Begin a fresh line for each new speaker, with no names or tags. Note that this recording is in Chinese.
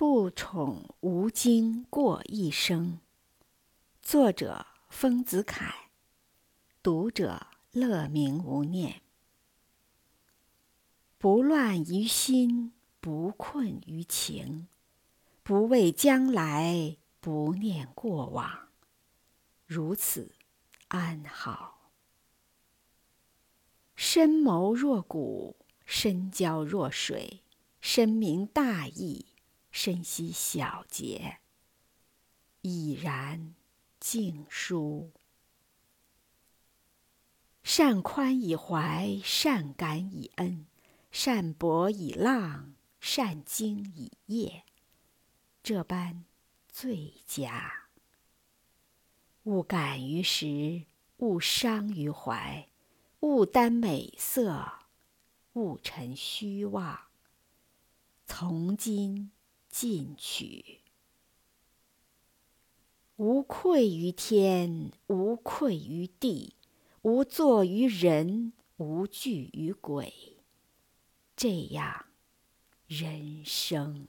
不宠无惊过一生。作者：丰子恺。读者：乐明无念。不乱于心，不困于情，不畏将来，不念过往。如此，安好。深谋若谷，深交若水，深明大义。深悉小节，已然静舒。善宽以怀，善感以恩，善博以浪，善经以业，这般最佳。勿感于时，勿伤于怀，勿耽美色，勿沉虚妄。从今。进取，无愧于天，无愧于地，无作于人，无惧于鬼。这样，人生。